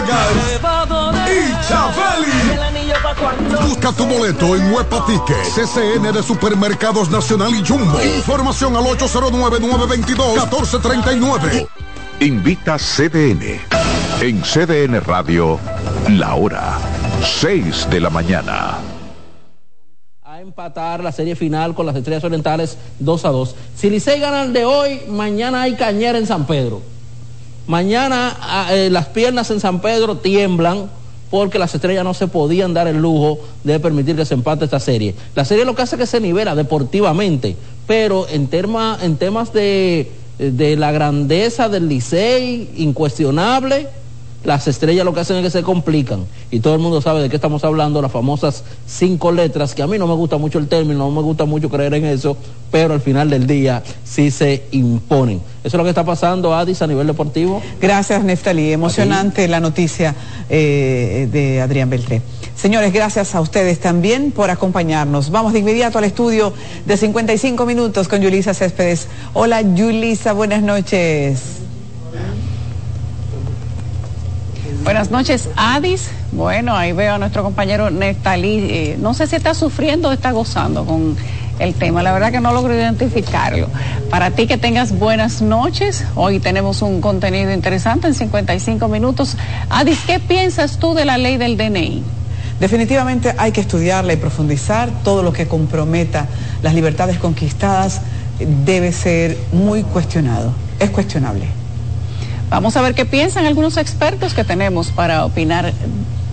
Vargas y Chabeli. Busca tu boleto en Huepa Ticket, CCN de Supermercados Nacional y Jumbo. Información al 809-922-1439. Invita CDN. En CDN Radio, la hora 6 de la mañana a empatar la serie final con las Estrellas Orientales 2 a 2. Si Licey gana el de hoy, mañana hay cañera en San Pedro. Mañana ah, eh, las piernas en San Pedro tiemblan porque las estrellas no se podían dar el lujo de permitir que se empate esta serie. La serie lo que hace es que se nivela deportivamente, pero en, en temas de, de la grandeza del Licey, incuestionable, las estrellas lo que hacen es que se complican. Y todo el mundo sabe de qué estamos hablando, las famosas cinco letras, que a mí no me gusta mucho el término, no me gusta mucho creer en eso, pero al final del día sí se imponen. Eso es lo que está pasando, Adis, a nivel deportivo. Gracias, Neftalí. Emocionante la noticia eh, de Adrián Beltré. Señores, gracias a ustedes también por acompañarnos. Vamos de inmediato al estudio de 55 minutos con Yulisa Céspedes. Hola, Yulisa, buenas noches. Buenas noches, Adis. Bueno, ahí veo a nuestro compañero Neftalí. Eh, no sé si está sufriendo o está gozando con el tema. La verdad que no logro identificarlo. Para ti que tengas buenas noches. Hoy tenemos un contenido interesante en 55 minutos. Adis, ¿qué piensas tú de la ley del DNI? Definitivamente hay que estudiarla y profundizar. Todo lo que comprometa las libertades conquistadas debe ser muy cuestionado. Es cuestionable. Vamos a ver qué piensan algunos expertos que tenemos para opinar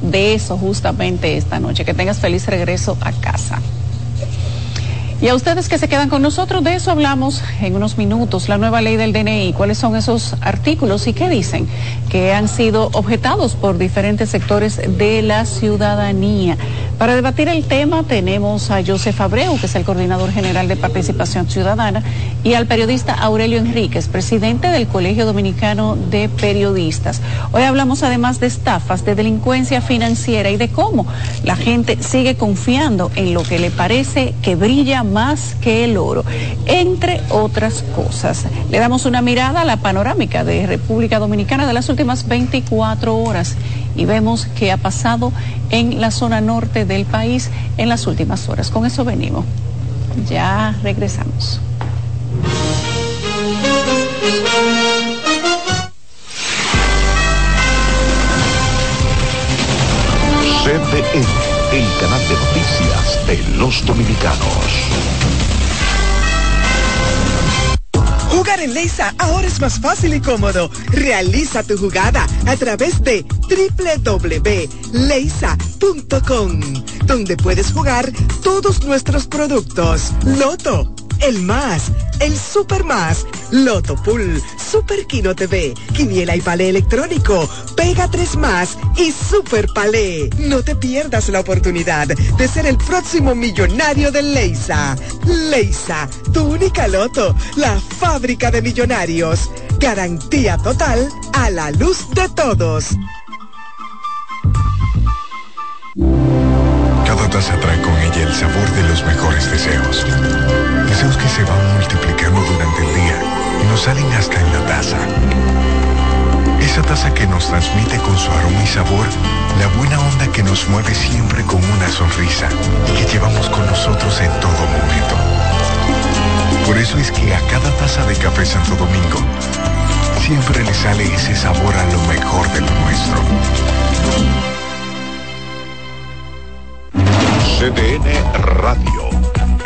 de eso justamente esta noche. Que tengas feliz regreso a casa. Y a ustedes que se quedan con nosotros, de eso hablamos en unos minutos, la nueva ley del DNI, cuáles son esos artículos y qué dicen que han sido objetados por diferentes sectores de la ciudadanía. Para debatir el tema tenemos a Joseph Abreu, que es el coordinador general de participación ciudadana, y al periodista Aurelio Enríquez, presidente del Colegio Dominicano de Periodistas. Hoy hablamos además de estafas, de delincuencia financiera y de cómo la gente sigue confiando en lo que le parece que brilla más que el oro, entre otras cosas. Le damos una mirada a la panorámica de República Dominicana de las últimas 24 horas y vemos qué ha pasado en la zona norte del país en las últimas horas. Con eso venimos. Ya regresamos. CDN, el canal de noticias de los dominicanos. Jugar en Leisa ahora es más fácil y cómodo. Realiza tu jugada a través de www.leisa.com, donde puedes jugar todos nuestros productos. Loto el más, el super más, Loto Pool, Super Kino TV, Quiniela y Palé Electrónico, Pega 3 más y Super Palé. No te pierdas la oportunidad de ser el próximo millonario de Leisa. Leisa, tu única Loto, la fábrica de millonarios. Garantía total a la luz de todos. Cada taza trae con ella el sabor de los mejores deseos Deseos que se van multiplicando durante el día y nos salen hasta en la taza. Esa taza que nos transmite con su aroma y sabor la buena onda que nos mueve siempre con una sonrisa y que llevamos con nosotros en todo momento. Por eso es que a cada taza de café Santo Domingo siempre le sale ese sabor a lo mejor de lo nuestro. CDN Radio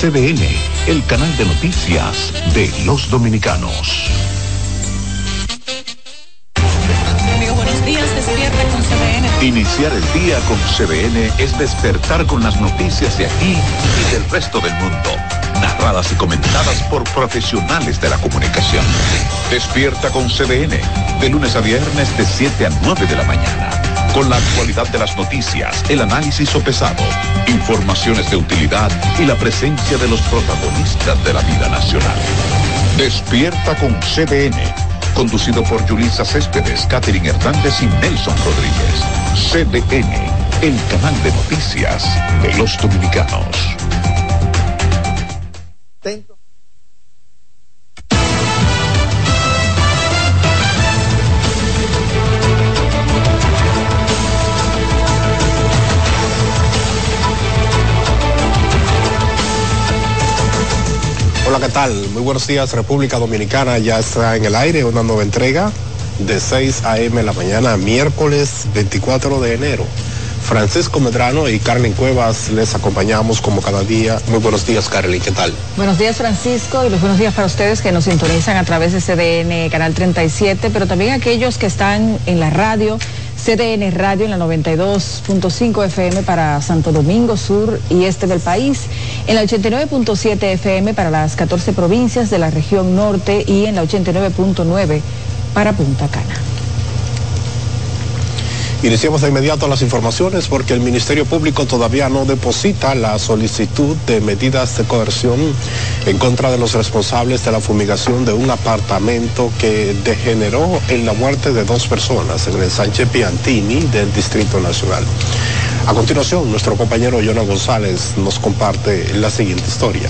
CDN, el canal de noticias de los dominicanos. Iniciar el día con CBN es despertar con las noticias de aquí y del resto del mundo, narradas y comentadas por profesionales de la comunicación. Despierta con CBN, de lunes a viernes de 7 a 9 de la mañana, con la actualidad de las noticias, el análisis sopesado, informaciones de utilidad y la presencia de los protagonistas de la vida nacional. Despierta con CBN conducido por Julisa Céspedes, Catherine Hernández y Nelson Rodríguez. CDN, el canal de noticias de los dominicanos. ¿Qué tal? Muy buenos días, República Dominicana. Ya está en el aire una nueva entrega de 6 a.m. la mañana, miércoles 24 de enero. Francisco Medrano y Carmen Cuevas les acompañamos como cada día. Muy buenos días, Carly, ¿qué tal? Buenos días, Francisco, y los buenos días para ustedes que nos sintonizan a través de CDN Canal 37, pero también aquellos que están en la radio CDN Radio en la 92.5 FM para Santo Domingo Sur y Este del país, en la 89.7 FM para las 14 provincias de la región norte y en la 89.9 para Punta Cana. Iniciamos de inmediato las informaciones porque el Ministerio Público todavía no deposita la solicitud de medidas de coerción en contra de los responsables de la fumigación de un apartamento que degeneró en la muerte de dos personas en el Sánchez Piantini del Distrito Nacional. A continuación, nuestro compañero Jonah González nos comparte la siguiente historia.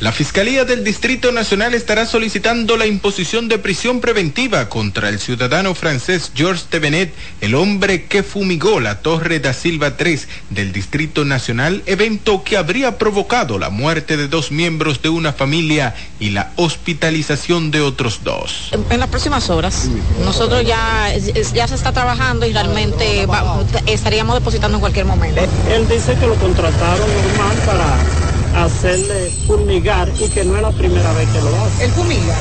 La Fiscalía del Distrito Nacional estará solicitando la imposición de prisión preventiva contra el ciudadano francés Georges Tevenet, el hombre que fumigó la Torre da Silva 3 del Distrito Nacional, evento que habría provocado la muerte de dos miembros de una familia y la hospitalización de otros dos. En las próximas horas, nosotros ya, ya se está trabajando y realmente estaríamos depositando en cualquier momento. Él dice que lo contrataron normal para hacerle fumigar y que no es la primera vez que lo hace. ¿El fumiga?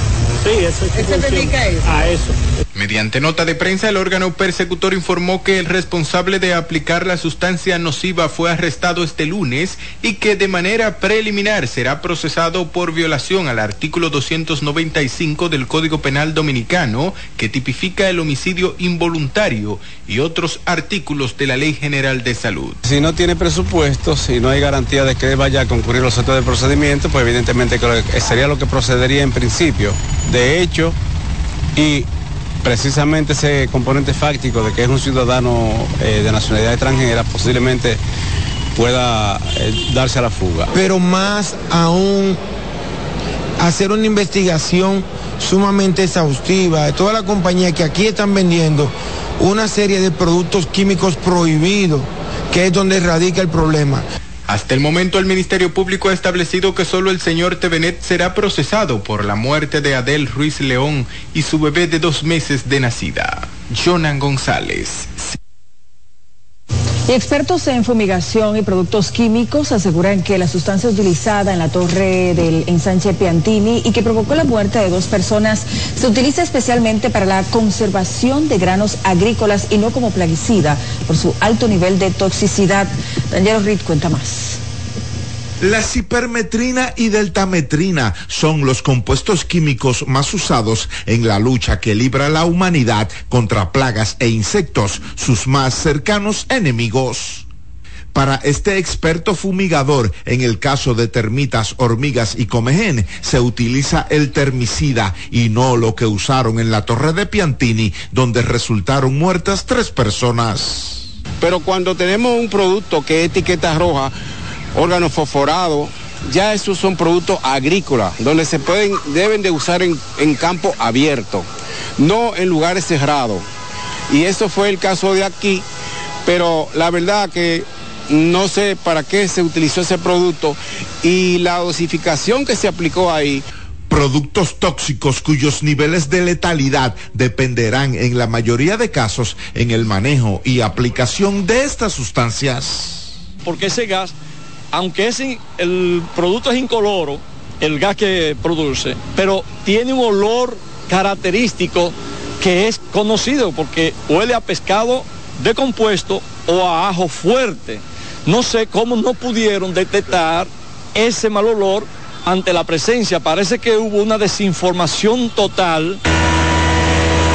Sí, eso es se dedica a eso? A eso. Mediante nota de prensa, el órgano persecutor informó que el responsable de aplicar la sustancia nociva fue arrestado este lunes y que de manera preliminar será procesado por violación al artículo 295 del Código Penal Dominicano, que tipifica el homicidio involuntario y otros artículos de la Ley General de Salud. Si no tiene presupuesto, si no hay garantía de que vaya a concurrir los actos de procedimiento, pues evidentemente sería lo que procedería en principio. De hecho, y precisamente ese componente fáctico de que es un ciudadano eh, de nacionalidad extranjera posiblemente pueda eh, darse a la fuga. Pero más aún hacer una investigación sumamente exhaustiva de toda la compañía que aquí están vendiendo una serie de productos químicos prohibidos, que es donde radica el problema. Hasta el momento el Ministerio Público ha establecido que solo el señor Tevenet será procesado por la muerte de Adel Ruiz León y su bebé de dos meses de nacida. Jonan González. Y expertos en fumigación y productos químicos aseguran que la sustancia utilizada en la torre del ensanche Piantini y que provocó la muerte de dos personas se utiliza especialmente para la conservación de granos agrícolas y no como plaguicida por su alto nivel de toxicidad. Daniel Reed cuenta más. La cipermetrina y deltametrina son los compuestos químicos más usados en la lucha que libra la humanidad contra plagas e insectos, sus más cercanos enemigos. Para este experto fumigador, en el caso de termitas, hormigas y comején, se utiliza el termicida y no lo que usaron en la torre de Piantini, donde resultaron muertas tres personas. Pero cuando tenemos un producto que es etiqueta roja, órgano fosforado, ya esos son productos agrícolas, donde se pueden, deben de usar en, en campo abierto, no en lugares cerrados. Y eso fue el caso de aquí, pero la verdad que no sé para qué se utilizó ese producto y la dosificación que se aplicó ahí. Productos tóxicos cuyos niveles de letalidad dependerán en la mayoría de casos en el manejo y aplicación de estas sustancias. Porque ese gas, aunque ese, el producto es incoloro, el gas que produce, pero tiene un olor característico que es conocido porque huele a pescado decompuesto o a ajo fuerte. No sé cómo no pudieron detectar ese mal olor ante la presencia. Parece que hubo una desinformación total.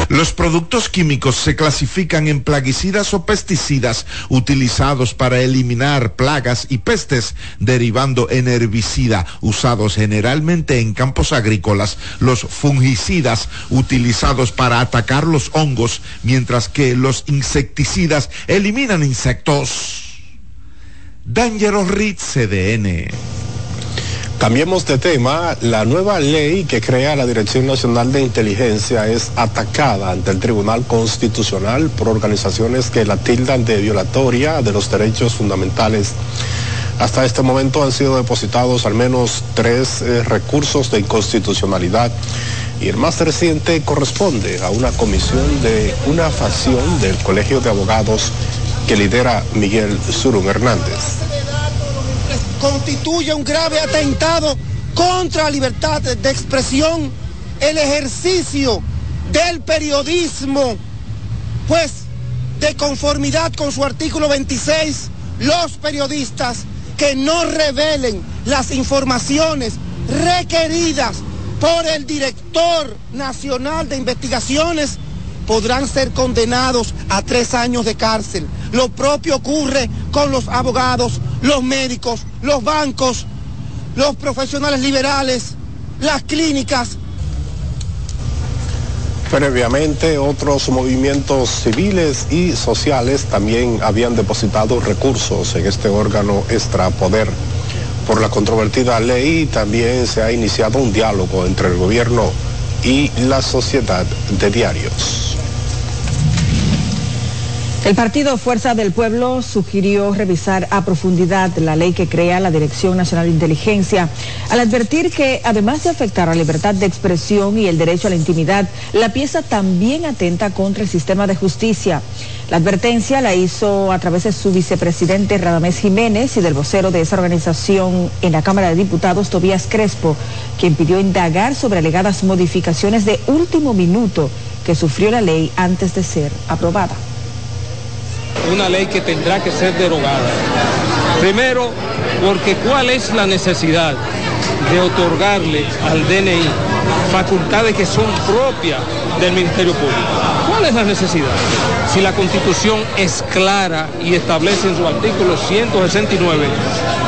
Los productos químicos se clasifican en plaguicidas o pesticidas utilizados para eliminar plagas y pestes, derivando en herbicida usados generalmente en campos agrícolas, los fungicidas utilizados para atacar los hongos, mientras que los insecticidas eliminan insectos. Dangerous Reed CDN. Cambiemos de tema. La nueva ley que crea la Dirección Nacional de Inteligencia es atacada ante el Tribunal Constitucional por organizaciones que la tildan de violatoria de los derechos fundamentales. Hasta este momento han sido depositados al menos tres eh, recursos de inconstitucionalidad y el más reciente corresponde a una comisión de una facción del Colegio de Abogados que lidera Miguel Surun Hernández constituye un grave atentado contra la libertad de expresión, el ejercicio del periodismo, pues de conformidad con su artículo 26, los periodistas que no revelen las informaciones requeridas por el director nacional de investigaciones podrán ser condenados a tres años de cárcel. Lo propio ocurre con los abogados, los médicos, los bancos, los profesionales liberales, las clínicas. Previamente, otros movimientos civiles y sociales también habían depositado recursos en este órgano extrapoder. Por la controvertida ley también se ha iniciado un diálogo entre el gobierno y la sociedad de diarios. El partido Fuerza del Pueblo sugirió revisar a profundidad la ley que crea la Dirección Nacional de Inteligencia, al advertir que, además de afectar la libertad de expresión y el derecho a la intimidad, la pieza también atenta contra el sistema de justicia. La advertencia la hizo a través de su vicepresidente Radamés Jiménez y del vocero de esa organización en la Cámara de Diputados, Tobías Crespo, quien pidió indagar sobre alegadas modificaciones de último minuto que sufrió la ley antes de ser aprobada una ley que tendrá que ser derogada. Primero, porque cuál es la necesidad de otorgarle al DNI facultades que son propias del Ministerio Público. ¿Cuál es la necesidad? Si la Constitución es clara y establece en su artículo 169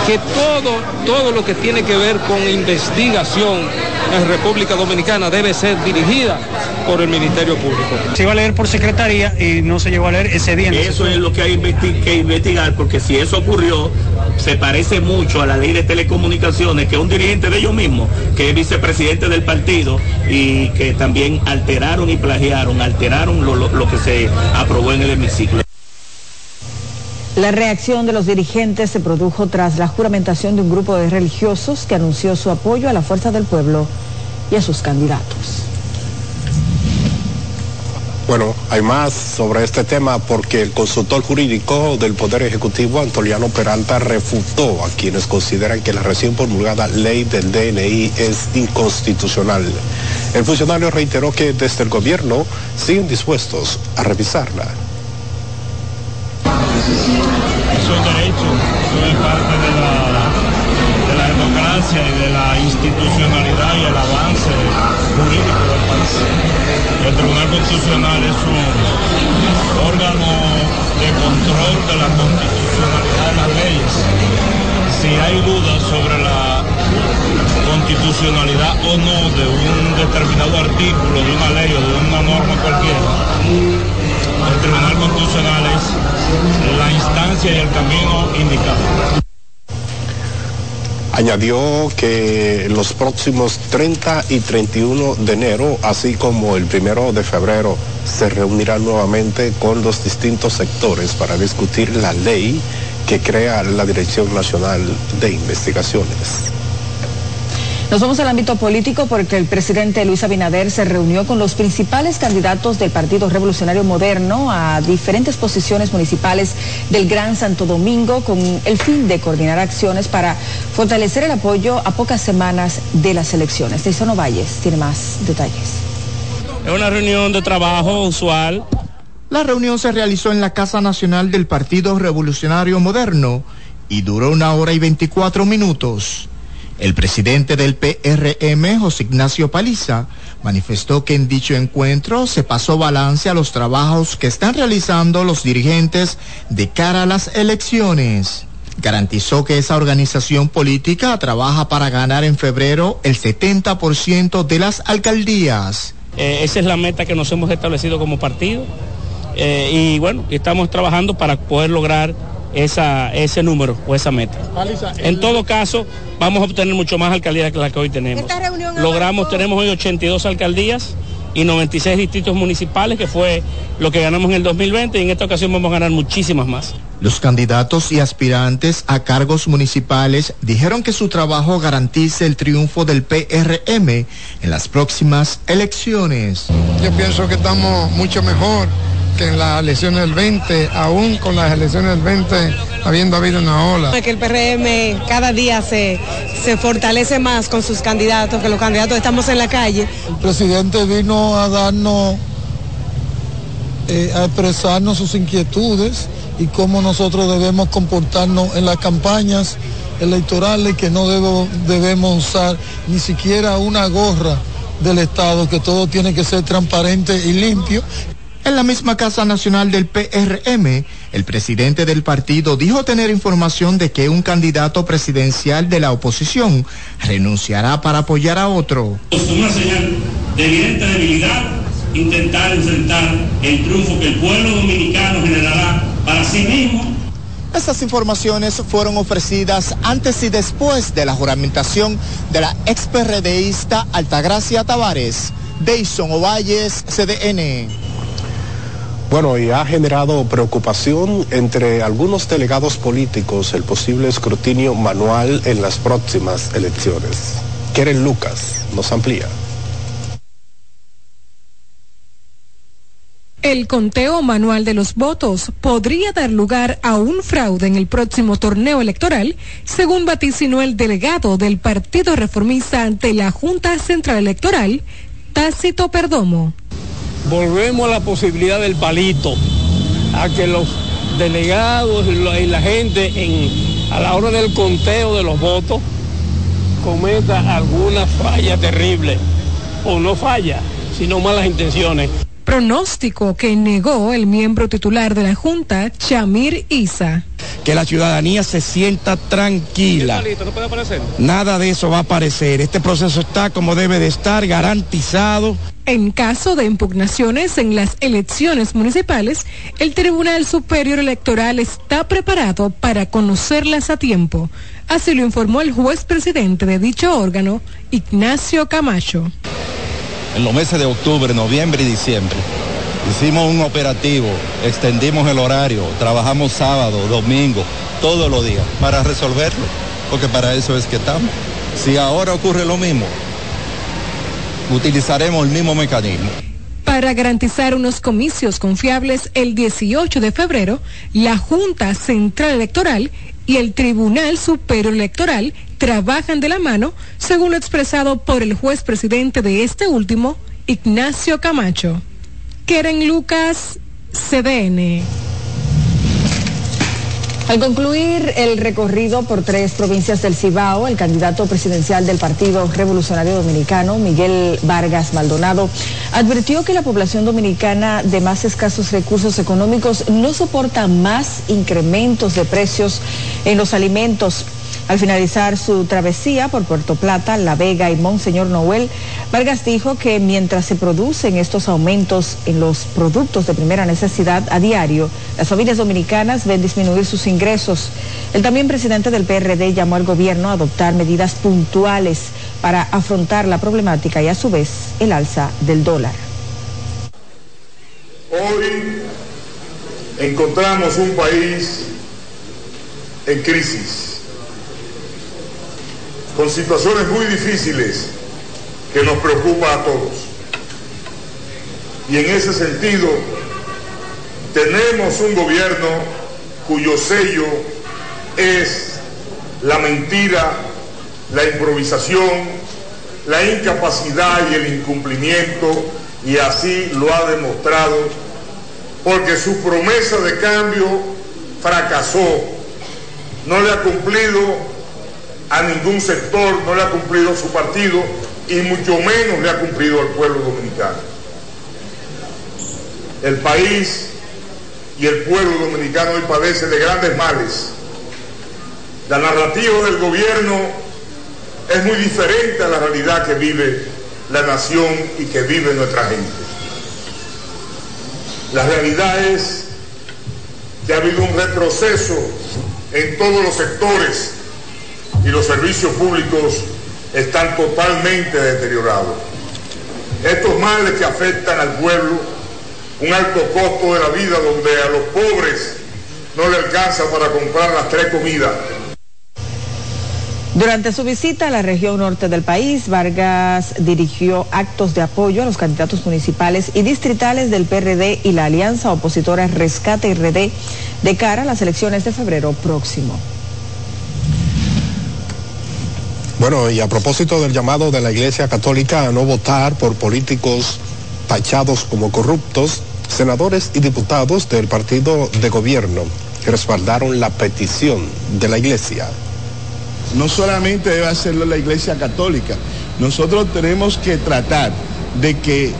que todo, todo lo que tiene que ver con investigación en República Dominicana debe ser dirigida por el Ministerio Público. Se iba a leer por secretaría y no se llegó a leer ese día. Eso es lo que hay que investigar, porque si eso ocurrió, se parece mucho a la ley de telecomunicaciones, que un dirigente de ellos mismos, que es vicepresidente del partido y que también alteraron y plagiaron, alteraron lo, lo que se aprobó en el hemiciclo. La reacción de los dirigentes se produjo tras la juramentación de un grupo de religiosos que anunció su apoyo a la fuerza del pueblo y a sus candidatos. Bueno, hay más sobre este tema porque el consultor jurídico del Poder Ejecutivo, Antoliano Peralta, refutó a quienes consideran que la recién promulgada ley del DNI es inconstitucional. El funcionario reiteró que desde el gobierno siguen dispuestos a revisarla parte de la democracia y de la institucionalidad y el avance jurídico del país. El Tribunal Constitucional es un órgano de control de la constitucionalidad de las leyes. Si hay dudas sobre la constitucionalidad o no de un determinado artículo de una ley o de una norma cualquiera, el Tribunal Constitucional es la instancia y el camino indicado. Añadió que los próximos 30 y 31 de enero, así como el primero de febrero, se reunirá nuevamente con los distintos sectores para discutir la ley que crea la Dirección Nacional de Investigaciones. Nos vamos al ámbito político porque el presidente Luis Abinader se reunió con los principales candidatos del Partido Revolucionario Moderno a diferentes posiciones municipales del Gran Santo Domingo con el fin de coordinar acciones para fortalecer el apoyo a pocas semanas de las elecciones. Teisono Valles tiene más detalles. Es una reunión de trabajo usual. La reunión se realizó en la Casa Nacional del Partido Revolucionario Moderno y duró una hora y 24 minutos. El presidente del PRM, José Ignacio Paliza, manifestó que en dicho encuentro se pasó balance a los trabajos que están realizando los dirigentes de cara a las elecciones. Garantizó que esa organización política trabaja para ganar en febrero el 70% de las alcaldías. Eh, esa es la meta que nos hemos establecido como partido. Eh, y bueno, estamos trabajando para poder lograr esa, ese número o esa meta. En todo caso, vamos a obtener mucho más alcaldías que las que hoy tenemos. Logramos, tenemos hoy 82 alcaldías y 96 distritos municipales, que fue lo que ganamos en el 2020 y en esta ocasión vamos a ganar muchísimas más. Los candidatos y aspirantes a cargos municipales dijeron que su trabajo garantice el triunfo del PRM en las próximas elecciones. Yo pienso que estamos mucho mejor que en las elecciones del 20, aún con las elecciones del 20 habiendo habido una ola. Que el PRM cada día se, se fortalece más con sus candidatos, que los candidatos estamos en la calle. El presidente vino a darnos, eh, a expresarnos sus inquietudes y cómo nosotros debemos comportarnos en las campañas electorales, que no debo, debemos usar ni siquiera una gorra del Estado, que todo tiene que ser transparente y limpio. En la misma Casa Nacional del PRM, el presidente del partido dijo tener información de que un candidato presidencial de la oposición renunciará para apoyar a otro. Es una señal de evidente debilidad intentar enfrentar el triunfo que el pueblo dominicano generará para sí mismo estas informaciones fueron ofrecidas antes y después de la juramentación de la ex PRDista Altagracia Tavares. Deison Ovalles, CDN. Bueno, y ha generado preocupación entre algunos delegados políticos el posible escrutinio manual en las próximas elecciones. Keren Lucas nos amplía. El conteo manual de los votos podría dar lugar a un fraude en el próximo torneo electoral, según vaticinó el delegado del Partido Reformista ante la Junta Central Electoral, Tácito Perdomo volvemos a la posibilidad del palito, a que los delegados y la gente en, a la hora del conteo de los votos cometa alguna falla terrible, o no falla, sino malas intenciones. Pronóstico que negó el miembro titular de la Junta, Chamir Isa. Que la ciudadanía se sienta tranquila. Nada de eso va a aparecer. Este proceso está como debe de estar, garantizado. En caso de impugnaciones en las elecciones municipales, el Tribunal Superior Electoral está preparado para conocerlas a tiempo. Así lo informó el juez presidente de dicho órgano, Ignacio Camacho en los meses de octubre, noviembre y diciembre. Hicimos un operativo, extendimos el horario, trabajamos sábado, domingo, todos los días para resolverlo, porque para eso es que estamos. Si ahora ocurre lo mismo, utilizaremos el mismo mecanismo. Para garantizar unos comicios confiables el 18 de febrero, la Junta Central Electoral y el Tribunal Superior Electoral trabajan de la mano, según lo expresado por el juez presidente de este último, Ignacio Camacho. Keren Lucas, CDN. Al concluir el recorrido por tres provincias del Cibao, el candidato presidencial del Partido Revolucionario Dominicano, Miguel Vargas Maldonado, advirtió que la población dominicana de más escasos recursos económicos no soporta más incrementos de precios en los alimentos al finalizar su travesía por Puerto Plata, La Vega y Monseñor Noel, Vargas dijo que mientras se producen estos aumentos en los productos de primera necesidad a diario, las familias dominicanas ven disminuir sus ingresos. El también presidente del PRD llamó al gobierno a adoptar medidas puntuales para afrontar la problemática y a su vez el alza del dólar. Hoy encontramos un país en crisis con situaciones muy difíciles que nos preocupa a todos. Y en ese sentido, tenemos un gobierno cuyo sello es la mentira, la improvisación, la incapacidad y el incumplimiento, y así lo ha demostrado, porque su promesa de cambio fracasó, no le ha cumplido a ningún sector, no le ha cumplido su partido y mucho menos le ha cumplido al pueblo dominicano. El país y el pueblo dominicano hoy padece de grandes males. La narrativa del gobierno es muy diferente a la realidad que vive la nación y que vive nuestra gente. La realidad es que ha habido un retroceso en todos los sectores y los servicios públicos están totalmente deteriorados. Estos males que afectan al pueblo, un alto costo de la vida donde a los pobres no le alcanza para comprar las tres comidas. Durante su visita a la región norte del país, Vargas dirigió actos de apoyo a los candidatos municipales y distritales del PRD y la alianza opositora Rescate RD de cara a las elecciones de febrero próximo. Bueno, y a propósito del llamado de la Iglesia Católica a no votar por políticos tachados como corruptos, senadores y diputados del partido de gobierno respaldaron la petición de la Iglesia. No solamente debe hacerlo la Iglesia Católica, nosotros tenemos que tratar de que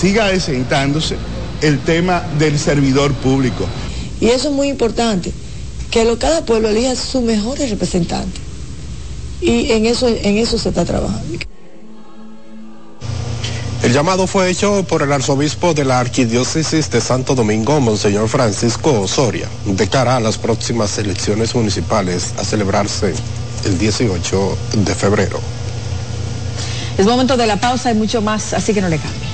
siga desentándose el tema del servidor público. Y eso es muy importante, que cada pueblo elija sus mejores representantes y en eso, en eso se está trabajando. El llamado fue hecho por el arzobispo de la Arquidiócesis de Santo Domingo, Monseñor Francisco Osoria, de cara a las próximas elecciones municipales a celebrarse el 18 de febrero. Es momento de la pausa y mucho más, así que no le cambie.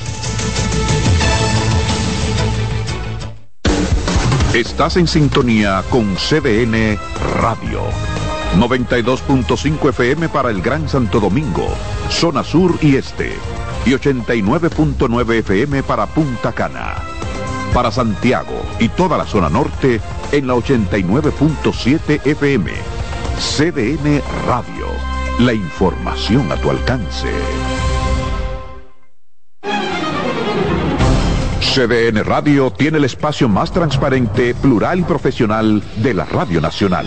Estás en sintonía con CDN Radio. 92.5 FM para el Gran Santo Domingo, zona sur y este, y 89.9 FM para Punta Cana. Para Santiago y toda la zona norte en la 89.7 FM. CDN Radio, la información a tu alcance. CDN Radio tiene el espacio más transparente, plural y profesional de la Radio Nacional.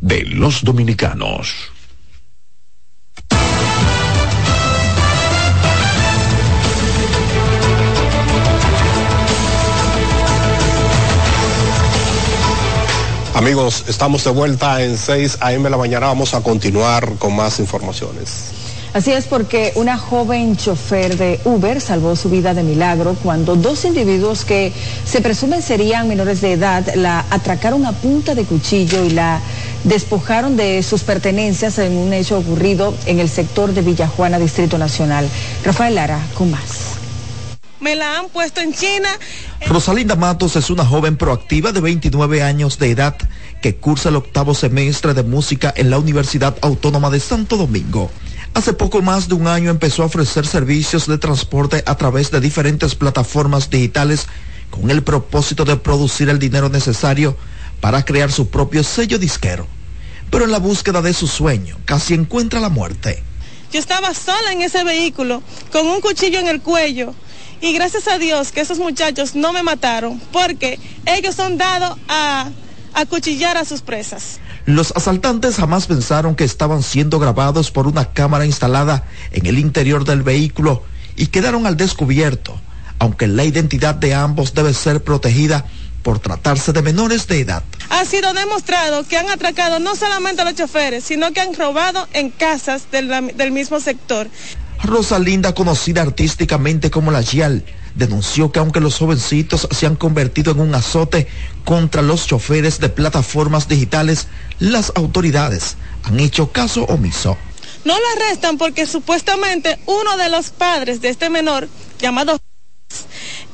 De los dominicanos. Amigos, estamos de vuelta en 6 a.m. de la mañana. Vamos a continuar con más informaciones. Así es porque una joven chofer de Uber salvó su vida de milagro cuando dos individuos que se presumen serían menores de edad la atracaron a punta de cuchillo y la despojaron de sus pertenencias en un hecho ocurrido en el sector de Villajuana, Distrito Nacional. Rafael Lara, con más. Me la han puesto en China. Rosalinda Matos es una joven proactiva de 29 años de edad que cursa el octavo semestre de música en la Universidad Autónoma de Santo Domingo. Hace poco más de un año empezó a ofrecer servicios de transporte a través de diferentes plataformas digitales con el propósito de producir el dinero necesario para crear su propio sello disquero. Pero en la búsqueda de su sueño casi encuentra la muerte. Yo estaba sola en ese vehículo con un cuchillo en el cuello y gracias a Dios que esos muchachos no me mataron porque ellos son dados a acuchillar a sus presas. Los asaltantes jamás pensaron que estaban siendo grabados por una cámara instalada en el interior del vehículo y quedaron al descubierto, aunque la identidad de ambos debe ser protegida por tratarse de menores de edad. Ha sido demostrado que han atracado no solamente a los choferes, sino que han robado en casas del, del mismo sector. Rosalinda, conocida artísticamente como la Gial, denunció que aunque los jovencitos se han convertido en un azote contra los choferes de plataformas digitales, las autoridades han hecho caso omiso. No la arrestan porque supuestamente uno de los padres de este menor, llamado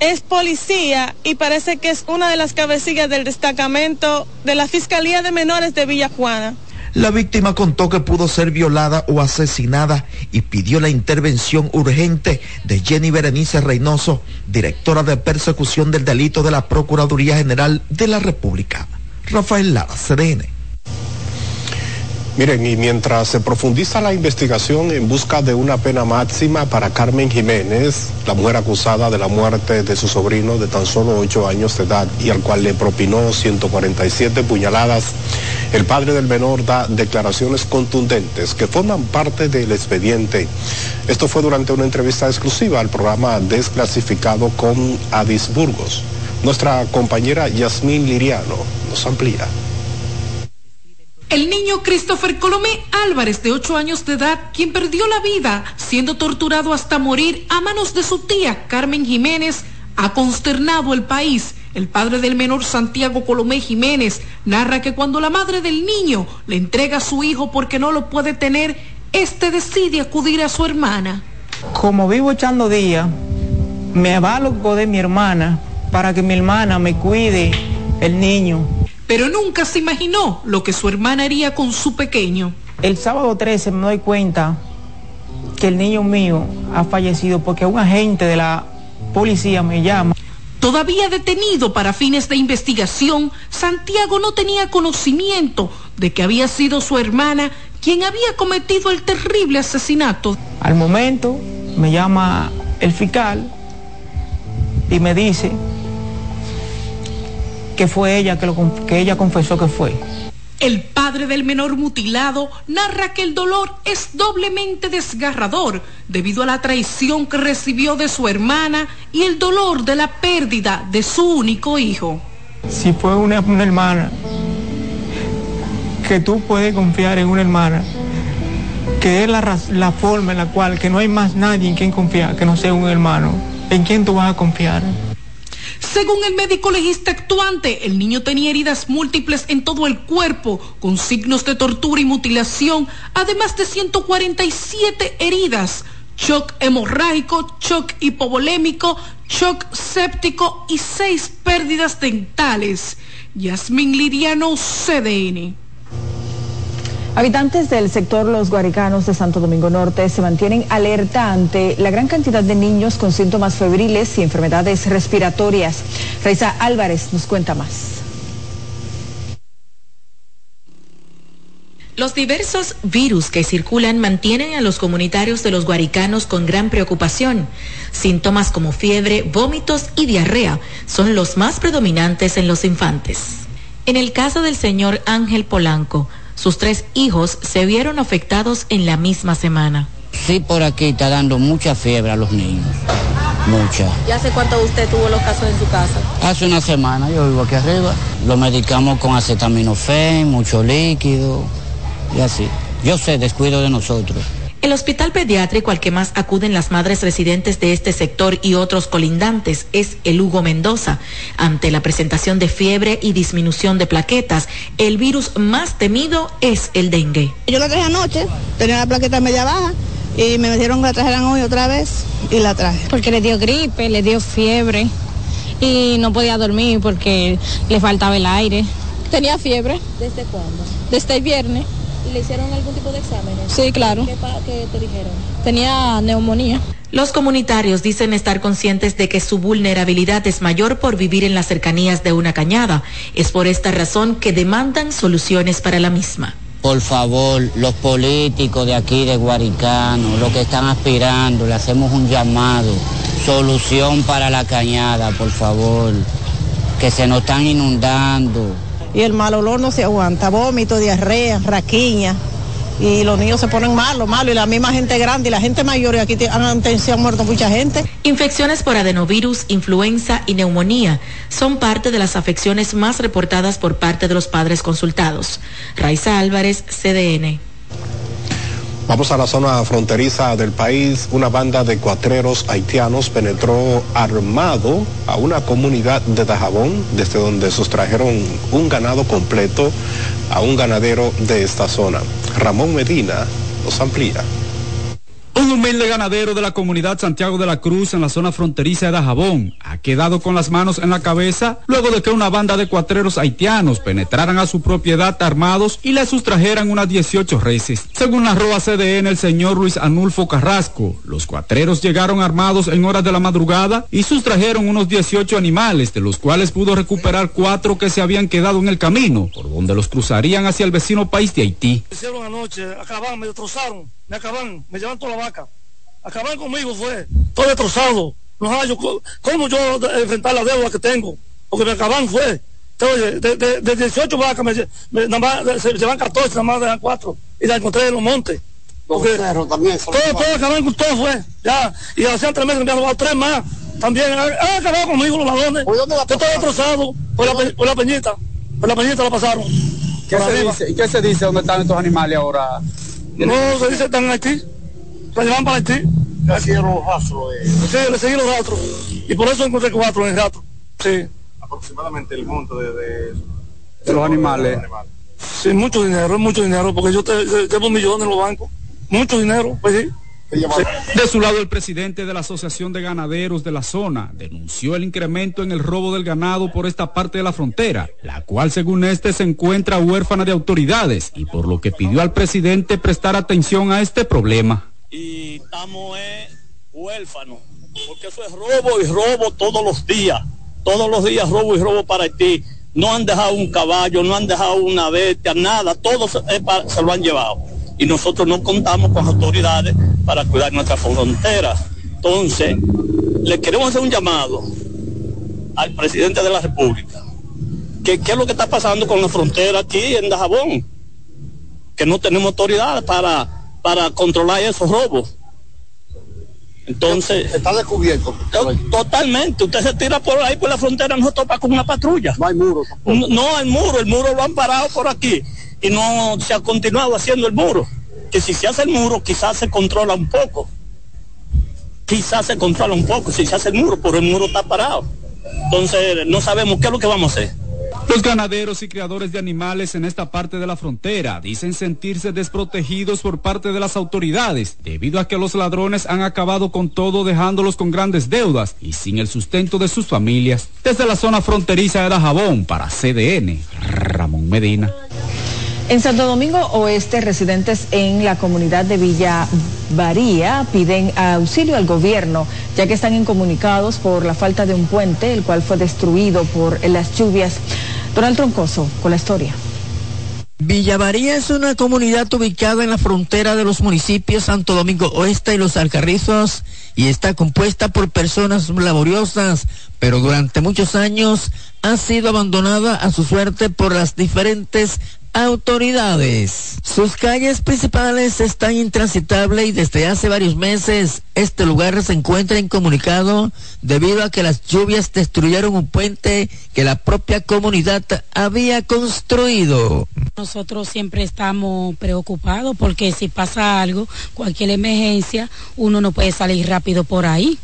es policía y parece que es una de las cabecillas del destacamento de la Fiscalía de Menores de Villa Juana. La víctima contó que pudo ser violada o asesinada y pidió la intervención urgente de Jenny Berenice Reynoso, directora de persecución del delito de la Procuraduría General de la República. Rafael Lara, CDN. Miren, y mientras se profundiza la investigación en busca de una pena máxima para Carmen Jiménez, la mujer acusada de la muerte de su sobrino de tan solo 8 años de edad y al cual le propinó 147 puñaladas, el padre del menor da declaraciones contundentes que forman parte del expediente. Esto fue durante una entrevista exclusiva al programa Desclasificado con Adis Burgos. Nuestra compañera Yasmín Liriano nos amplía. El niño Christopher Colomé Álvarez, de 8 años de edad, quien perdió la vida siendo torturado hasta morir a manos de su tía Carmen Jiménez, ha consternado el país. El padre del menor Santiago Colomé Jiménez narra que cuando la madre del niño le entrega a su hijo porque no lo puede tener, este decide acudir a su hermana. Como vivo echando días, me valgo de mi hermana para que mi hermana me cuide el niño pero nunca se imaginó lo que su hermana haría con su pequeño. El sábado 13 me doy cuenta que el niño mío ha fallecido porque un agente de la policía me llama. Todavía detenido para fines de investigación, Santiago no tenía conocimiento de que había sido su hermana quien había cometido el terrible asesinato. Al momento me llama el fiscal y me dice que fue ella que, lo, que ella confesó que fue. El padre del menor mutilado narra que el dolor es doblemente desgarrador debido a la traición que recibió de su hermana y el dolor de la pérdida de su único hijo. Si fue una, una hermana, que tú puedes confiar en una hermana, que es la, la forma en la cual que no hay más nadie en quien confiar, que no sea un hermano, ¿en quién tú vas a confiar? Según el médico legista actuante, el niño tenía heridas múltiples en todo el cuerpo, con signos de tortura y mutilación, además de 147 heridas, shock hemorrágico, shock hipovolémico, shock séptico y seis pérdidas dentales. Yasmín Liriano, CDN. Habitantes del sector Los Guaricanos de Santo Domingo Norte se mantienen alerta ante la gran cantidad de niños con síntomas febriles y enfermedades respiratorias. Raiza Álvarez nos cuenta más. Los diversos virus que circulan mantienen a los comunitarios de los guaricanos con gran preocupación. Síntomas como fiebre, vómitos y diarrea son los más predominantes en los infantes. En el caso del señor Ángel Polanco, sus tres hijos se vieron afectados en la misma semana. Sí, por aquí está dando mucha fiebre a los niños. Mucha. ¿Y hace cuánto usted tuvo los casos en su casa? Hace una semana, yo vivo aquí arriba. Lo medicamos con acetaminofén, mucho líquido y así. Yo sé, descuido de nosotros. El hospital pediátrico al que más acuden las madres residentes de este sector y otros colindantes es el Hugo Mendoza. Ante la presentación de fiebre y disminución de plaquetas, el virus más temido es el dengue. Yo la traje anoche, tenía la plaqueta media baja y me dijeron que la trajeran hoy otra vez y la traje. Porque le dio gripe, le dio fiebre y no podía dormir porque le faltaba el aire. Tenía fiebre. ¿Desde cuándo? Desde el viernes. ¿Y le hicieron algún tipo de exámenes? Sí, claro. ¿Qué, pa- qué te dijeron? Tenía neumonía. Los comunitarios dicen estar conscientes de que su vulnerabilidad es mayor por vivir en las cercanías de una cañada. Es por esta razón que demandan soluciones para la misma. Por favor, los políticos de aquí de Guaricano, los que están aspirando, le hacemos un llamado. Solución para la cañada, por favor. Que se nos están inundando. Y el mal olor no se aguanta, vómito, diarrea, raquiña. Y los niños se ponen malos, malos. Y la misma gente grande y la gente mayor, y aquí han, se han muerto mucha gente. Infecciones por adenovirus, influenza y neumonía son parte de las afecciones más reportadas por parte de los padres consultados. Raiza Álvarez, CDN. Vamos a la zona fronteriza del país. Una banda de cuatreros haitianos penetró armado a una comunidad de Dajabón, desde donde sustrajeron un ganado completo a un ganadero de esta zona. Ramón Medina nos amplía. Un humilde ganadero de la comunidad Santiago de la Cruz en la zona fronteriza de Dajabón ha quedado con las manos en la cabeza luego de que una banda de cuatreros haitianos penetraran a su propiedad armados y le sustrajeran unas 18 reses. Según narró a CDN el señor Luis Anulfo Carrasco, los cuatreros llegaron armados en horas de la madrugada y sustrajeron unos 18 animales, de los cuales pudo recuperar cuatro que se habían quedado en el camino, por donde los cruzarían hacia el vecino país de Haití. hicieron anoche, me acaban, me llevan toda la vaca. Acaban conmigo fue, todo destrozado. No hallo co- cómo yo enfrentar la deuda que tengo, porque me acaban fue. Oye, de, de, de 18 vacas me, lle- me- nada más, se llevan 14, nada más dejan 4 y la encontré en los montes. Porque también. todo, todo acaban con todo fue, ya. Y hacían tres meses que me han robado tres más. También han han acabado conmigo los ladrones. Yo estoy destrozado por la, por la peñita. Por la peñita la pasaron. ¿Qué Por se dice? ¿Y qué se dice? ¿Dónde están estos animales ahora? No, se dice están en Haití. La llevan para Haití. Le siguieron los rastros. Sí, le seguí los rastros. Y por eso encontré cuatro en el rastro. Sí. Aproximadamente el monto de, de, los animales. Sí, mucho dinero, es mucho dinero, porque yo te, te- tengo millones en los bancos. Mucho dinero, pues sí. De su lado, el presidente de la Asociación de Ganaderos de la zona denunció el incremento en el robo del ganado por esta parte de la frontera, la cual según este se encuentra huérfana de autoridades y por lo que pidió al presidente prestar atención a este problema. y estamos eh, huérfanos, porque eso es robo y robo todos los días, todos los días robo y robo para Haití. No han dejado un caballo, no han dejado una bestia, nada, todo se, eh, lo han llevado. Y nosotros no contamos con autoridades para cuidar nuestras fronteras. Entonces, le queremos hacer un llamado al presidente de la República, que qué es lo que está pasando con la frontera aquí en Dajabón, que no tenemos autoridad para, para controlar esos robos. Entonces. Está descubierto. To- Totalmente. Usted se tira por ahí por la frontera, no se topa con una patrulla. No hay muro. No, no hay muro, el muro lo han parado por aquí y no se ha continuado haciendo el muro. Que si se hace el muro, quizás se controla un poco. Quizás se controla un poco si se hace el muro, pero el muro está parado. Entonces, no sabemos qué es lo que vamos a hacer. Los ganaderos y criadores de animales en esta parte de la frontera dicen sentirse desprotegidos por parte de las autoridades debido a que los ladrones han acabado con todo dejándolos con grandes deudas y sin el sustento de sus familias. Desde la zona fronteriza de Dajabón para CDN, Ramón Medina. En Santo Domingo Oeste, residentes en la comunidad de Villa Varía piden auxilio al gobierno, ya que están incomunicados por la falta de un puente, el cual fue destruido por las lluvias. Donald Troncoso, con la historia. Villavaría es una comunidad ubicada en la frontera de los municipios Santo Domingo Oeste y Los Alcarrizos y está compuesta por personas laboriosas, pero durante muchos años ha sido abandonada a su suerte por las diferentes autoridades. Sus calles principales están intransitables y desde hace varios meses este lugar se encuentra incomunicado debido a que las lluvias destruyeron un puente que la propia comunidad había construido. Nosotros siempre estamos preocupados porque si pasa algo, cualquier emergencia, uno no puede salir rápido por ahí.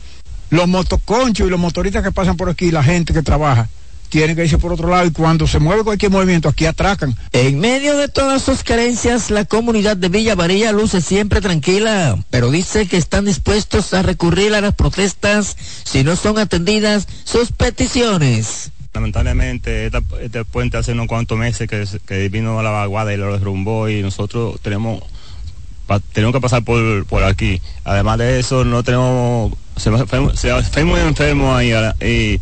Los motoconchos y los motoristas que pasan por aquí, la gente que trabaja, tienen que irse por otro lado y cuando se mueve cualquier movimiento aquí atracan. En medio de todas sus carencias, la comunidad de Villa Varilla luce siempre tranquila, pero dice que están dispuestos a recurrir a las protestas si no son atendidas sus peticiones. Lamentablemente este puente hace unos cuantos meses que, que vino a la vaguada y lo derrumbó y nosotros tenemos tenemos que pasar por, por aquí. Además de eso, no tenemos, se, se, se muy enfermo ahí y,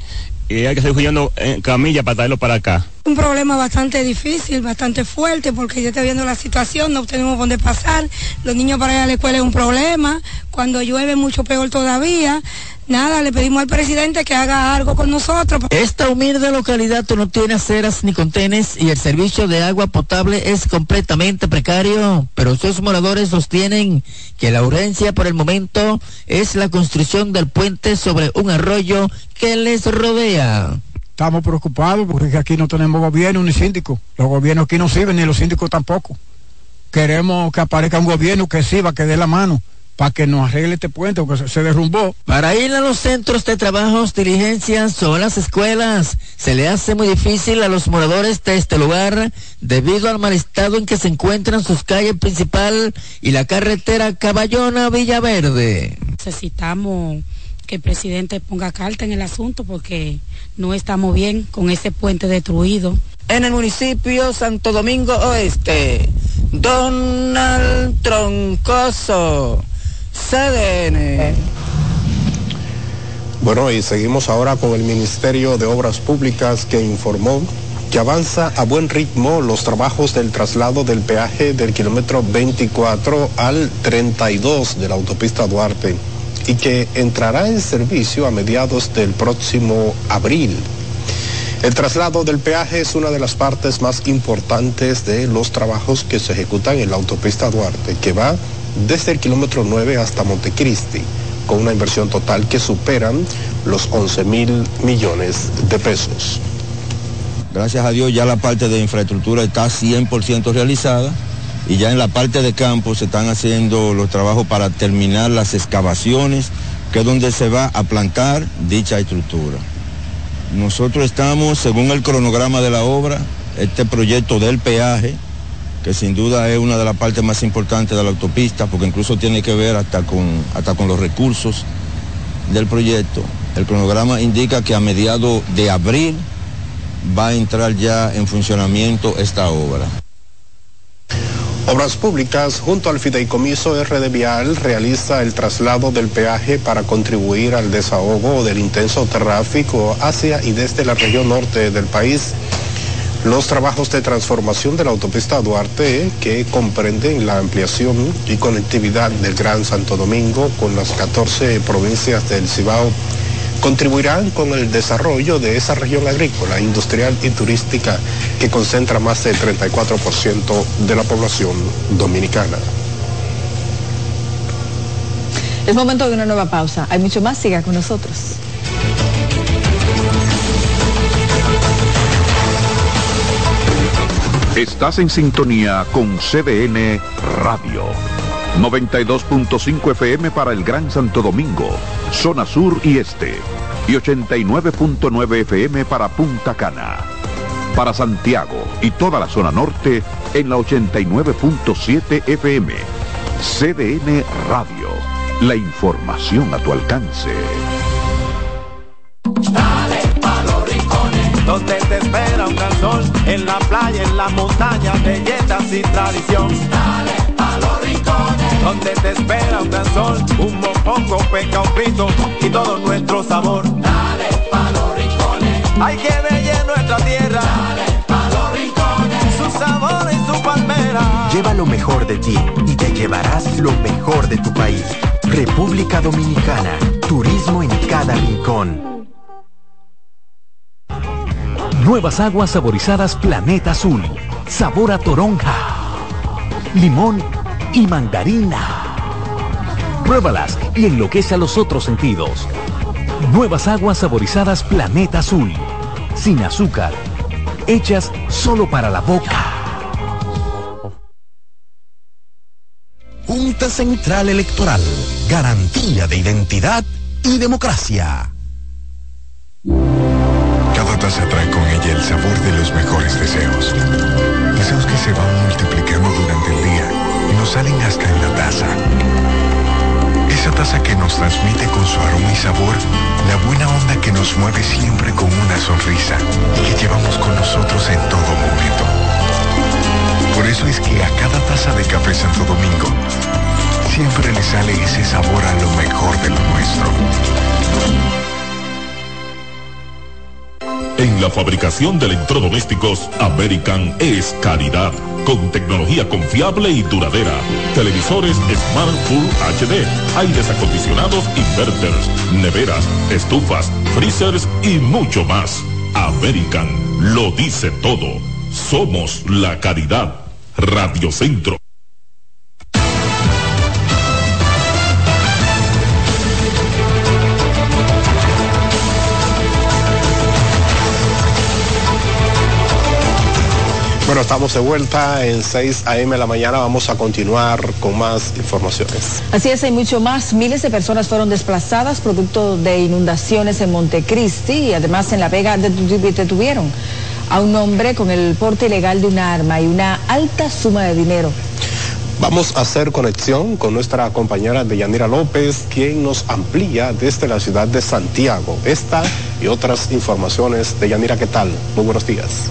y hay que seguir huyendo en camilla para traerlo para acá. Un problema bastante difícil, bastante fuerte, porque yo estoy viendo la situación, no tenemos dónde pasar, los niños para ir a la escuela es un problema, cuando llueve mucho peor todavía. Nada, le pedimos al presidente que haga algo con nosotros. Esta humilde localidad no tiene aceras ni contenes y el servicio de agua potable es completamente precario, pero sus moradores sostienen que la urgencia por el momento es la construcción del puente sobre un arroyo que les rodea. Estamos preocupados porque aquí no tenemos gobierno ni síndico. Los gobiernos aquí no sirven ni los síndicos tampoco. Queremos que aparezca un gobierno que sirva, que dé la mano para que nos arregle este puente porque se, derrumbó. Para ir a los centros de trabajos, diligencias o a las escuelas, se le hace muy difícil a los moradores de este lugar debido al mal estado en que se encuentran sus calles principal y la carretera Caballona Villaverde. Necesitamos que el presidente ponga carta en el asunto porque no estamos bien con ese puente destruido. En el municipio Santo Domingo Oeste, Donald Troncoso. CDN. Bueno, y seguimos ahora con el Ministerio de Obras Públicas que informó que avanza a buen ritmo los trabajos del traslado del peaje del kilómetro 24 al 32 de la autopista Duarte y que entrará en servicio a mediados del próximo abril. El traslado del peaje es una de las partes más importantes de los trabajos que se ejecutan en la autopista Duarte, que va desde el kilómetro 9 hasta Montecristi, con una inversión total que superan los 11 mil millones de pesos. Gracias a Dios ya la parte de infraestructura está 100% realizada y ya en la parte de campo se están haciendo los trabajos para terminar las excavaciones, que es donde se va a plantar dicha estructura. Nosotros estamos, según el cronograma de la obra, este proyecto del peaje, que sin duda es una de las partes más importantes de la autopista, porque incluso tiene que ver hasta con, hasta con los recursos del proyecto. El cronograma indica que a mediados de abril va a entrar ya en funcionamiento esta obra. Obras Públicas, junto al Fideicomiso RD Vial, realiza el traslado del peaje para contribuir al desahogo del intenso tráfico hacia y desde la región norte del país. Los trabajos de transformación de la autopista Duarte, que comprenden la ampliación y conectividad del Gran Santo Domingo con las 14 provincias del Cibao, contribuirán con el desarrollo de esa región agrícola, industrial y turística que concentra más del 34% de la población dominicana. Es momento de una nueva pausa. Hay mucho más, siga con nosotros. Estás en sintonía con CDN Radio. 92.5 FM para el Gran Santo Domingo, zona sur y este. Y 89.9 FM para Punta Cana. Para Santiago y toda la zona norte en la 89.7 FM. CDN Radio. La información a tu alcance. Dale pa los rincones, donde te espera un gran sol, en la playa, en la montaña, belletas y tradición. Dale donde te espera un gran sol, un mopongo, peca, un pito y todo nuestro sabor. Dale pa los rincones, hay que ver nuestra tierra. Dale pa los rincones, su sabor y su palmera. Lleva lo mejor de ti y te llevarás lo mejor de tu país. República Dominicana, turismo en cada rincón. Nuevas aguas saborizadas Planeta Azul. Sabor a toronja, limón y mandarina. Pruébalas y enloquece a los otros sentidos. Nuevas aguas saborizadas Planeta Azul. Sin azúcar. Hechas solo para la boca. Junta Central Electoral. Garantía de identidad y democracia. Cada taza trae con ella el sabor de los mejores deseos. Deseos que se van multiplicando durante el día nos salen hasta en la taza. Esa taza que nos transmite con su aroma y sabor la buena onda que nos mueve siempre con una sonrisa y que llevamos con nosotros en todo momento. Por eso es que a cada taza de café Santo Domingo siempre le sale ese sabor a lo mejor de lo nuestro. En la fabricación de electrodomésticos, American es calidad, con tecnología confiable y duradera. Televisores Smart Full HD, aires acondicionados inverters, neveras, estufas, freezers y mucho más. American lo dice todo. Somos la calidad. Radio Centro. Bueno, estamos de vuelta en 6 a.m. de la mañana. Vamos a continuar con más informaciones. Así es, hay mucho más. Miles de personas fueron desplazadas producto de inundaciones en Montecristi y además en La Vega detuvieron a un hombre con el porte ilegal de un arma y una alta suma de dinero. Vamos a hacer conexión con nuestra compañera Deyanira López, quien nos amplía desde la ciudad de Santiago. Esta y otras informaciones. Deyanira, ¿qué tal? Muy buenos días.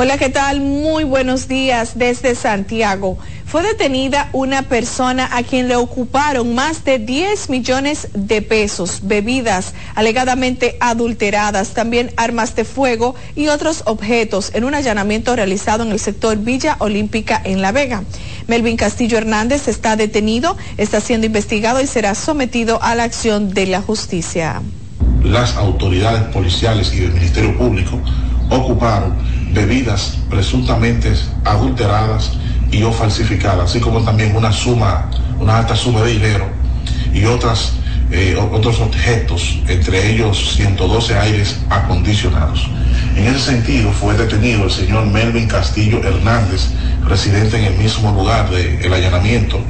Hola, ¿qué tal? Muy buenos días desde Santiago. Fue detenida una persona a quien le ocuparon más de 10 millones de pesos, bebidas alegadamente adulteradas, también armas de fuego y otros objetos en un allanamiento realizado en el sector Villa Olímpica en La Vega. Melvin Castillo Hernández está detenido, está siendo investigado y será sometido a la acción de la justicia. Las autoridades policiales y del Ministerio Público ocuparon bebidas presuntamente adulteradas y o falsificadas, así como también una suma, una alta suma de dinero y otras, eh, otros objetos, entre ellos 112 aires acondicionados. En ese sentido fue detenido el señor Melvin Castillo Hernández, residente en el mismo lugar del allanamiento,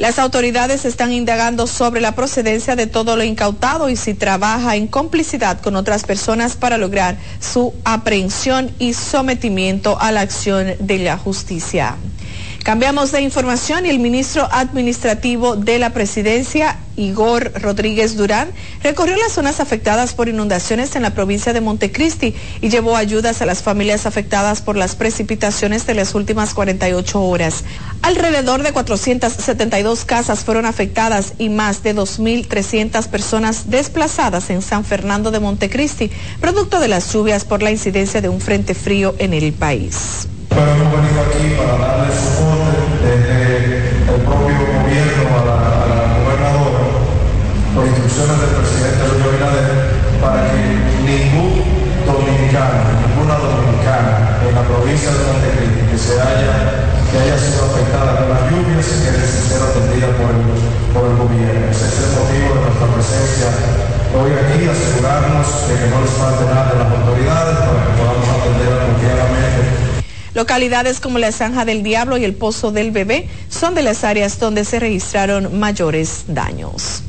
las autoridades están indagando sobre la procedencia de todo lo incautado y si trabaja en complicidad con otras personas para lograr su aprehensión y sometimiento a la acción de la justicia. Cambiamos de información y el ministro administrativo de la presidencia, Igor Rodríguez Durán, recorrió las zonas afectadas por inundaciones en la provincia de Montecristi y llevó ayudas a las familias afectadas por las precipitaciones de las últimas 48 horas. Alrededor de 472 casas fueron afectadas y más de 2.300 personas desplazadas en San Fernando de Montecristi, producto de las lluvias por la incidencia de un frente frío en el país. Pero hemos venido aquí para darle soporte desde el propio gobierno a la, a la gobernadora, por instrucciones del presidente Luis Abinader, para que ningún dominicano, ninguna dominicana en la provincia de Montecristi que se haya, que haya sido afectada por las lluvias, que ser atendida por el, por el gobierno. Ese es el motivo de nuestra presencia hoy aquí, asegurarnos de que no les falte nada a las autoridades para que Localidades como la Zanja del Diablo y el Pozo del Bebé son de las áreas donde se registraron mayores daños.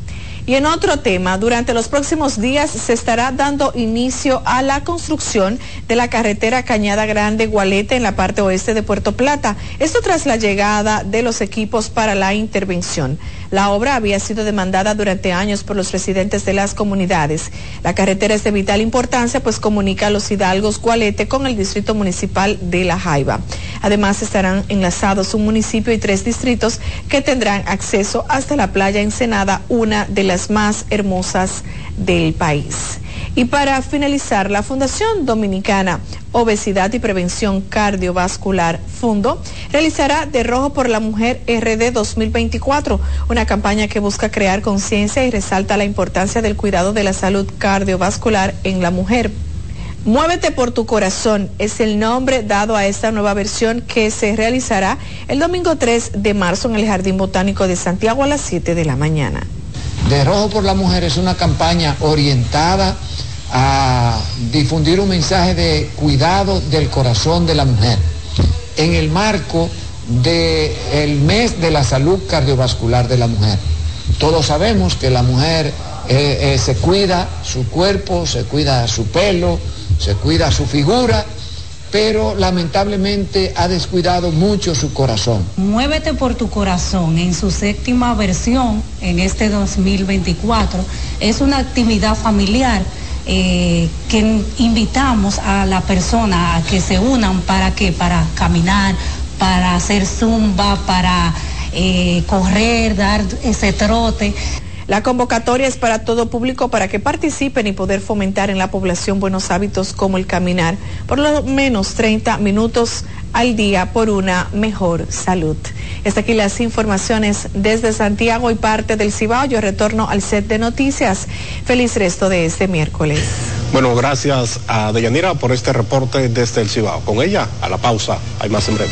Y en otro tema, durante los próximos días se estará dando inicio a la construcción de la carretera Cañada Grande Gualete en la parte oeste de Puerto Plata. Esto tras la llegada de los equipos para la intervención. La obra había sido demandada durante años por los residentes de las comunidades. La carretera es de vital importancia pues comunica a los hidalgos Gualete con el distrito municipal de La Jaiba. Además estarán enlazados un municipio y tres distritos que tendrán acceso hasta la playa Ensenada, una de las más hermosas del país. Y para finalizar, la Fundación Dominicana Obesidad y Prevención Cardiovascular Fundo realizará De Rojo por la Mujer RD 2024, una campaña que busca crear conciencia y resalta la importancia del cuidado de la salud cardiovascular en la mujer. Muévete por tu corazón es el nombre dado a esta nueva versión que se realizará el domingo 3 de marzo en el Jardín Botánico de Santiago a las 7 de la mañana. De Rojo por la Mujer es una campaña orientada a difundir un mensaje de cuidado del corazón de la mujer en el marco del mes de la salud cardiovascular de la mujer. Todos sabemos que la mujer eh, eh, se cuida su cuerpo, se cuida su pelo, se cuida su figura pero lamentablemente ha descuidado mucho su corazón. Muévete por tu corazón en su séptima versión en este 2024. Es una actividad familiar eh, que invitamos a la persona a que se unan para que para caminar, para hacer zumba, para eh, correr, dar ese trote. La convocatoria es para todo público para que participen y poder fomentar en la población buenos hábitos como el caminar por lo menos 30 minutos al día por una mejor salud. Hasta aquí las informaciones desde Santiago y parte del Cibao. Yo retorno al set de noticias. Feliz resto de este miércoles. Bueno, gracias a Deyanira por este reporte desde el Cibao. Con ella, a la pausa. Hay más en breve.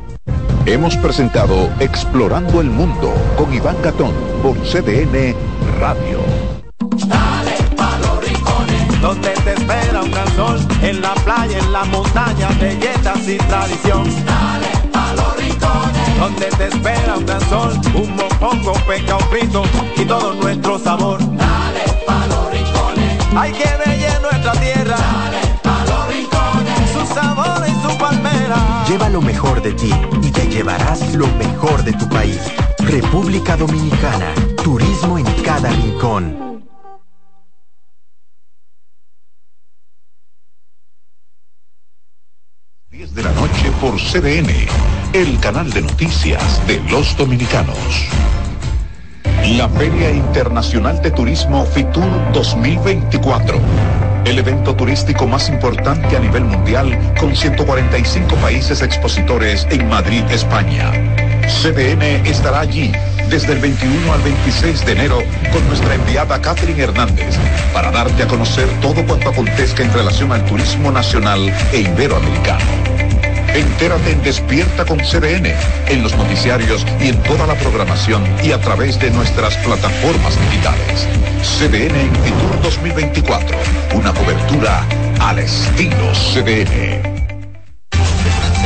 Hemos presentado Explorando el Mundo con Iván Gatón por CDN Radio. Dale pa los rincones, donde te espera un gran sol, en la playa, en la montaña, belletas y tradición. Dale pa los rincones, donde te espera un gran sol, un mopongo, peca, un frito y todo nuestro sabor. Dale pa los rincones, hay que ver nuestra tierra. Dale pa los rincones, su sabor. Lleva lo mejor de ti y te llevarás lo mejor de tu país. República Dominicana. Turismo en cada rincón. de la noche por CDN, el canal de noticias de los dominicanos. La Feria Internacional de Turismo FITUR 2024 el evento turístico más importante a nivel mundial con 145 países expositores en Madrid, España. CDN estará allí desde el 21 al 26 de enero con nuestra enviada Catherine Hernández para darte a conocer todo cuanto acontezca en relación al turismo nacional e iberoamericano. Entérate en Despierta con CDN, en los noticiarios y en toda la programación y a través de nuestras plataformas digitales. CDN en Fitur 2024, una cobertura al estilo CDN.